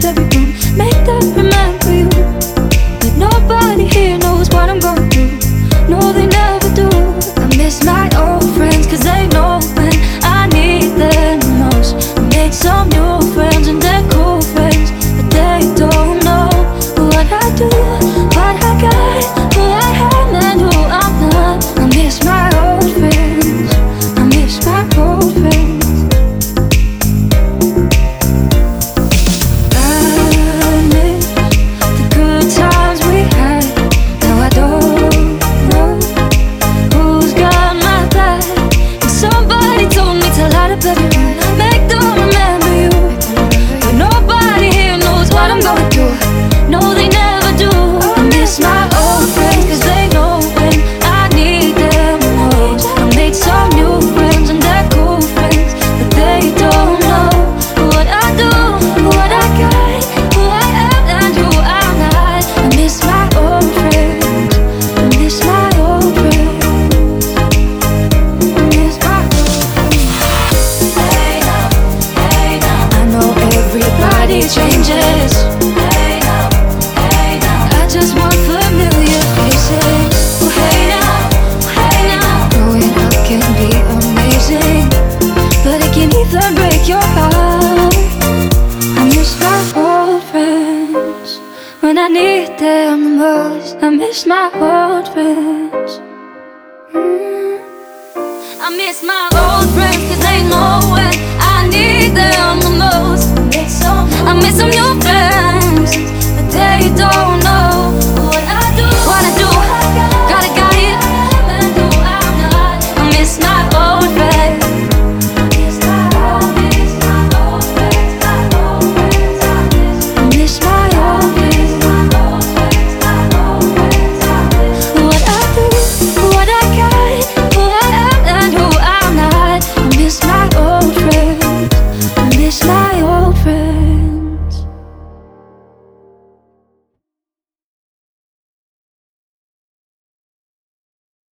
that your heart. I miss my old friends when I need them most. I miss my old friends. Mm. I miss my old cause they know.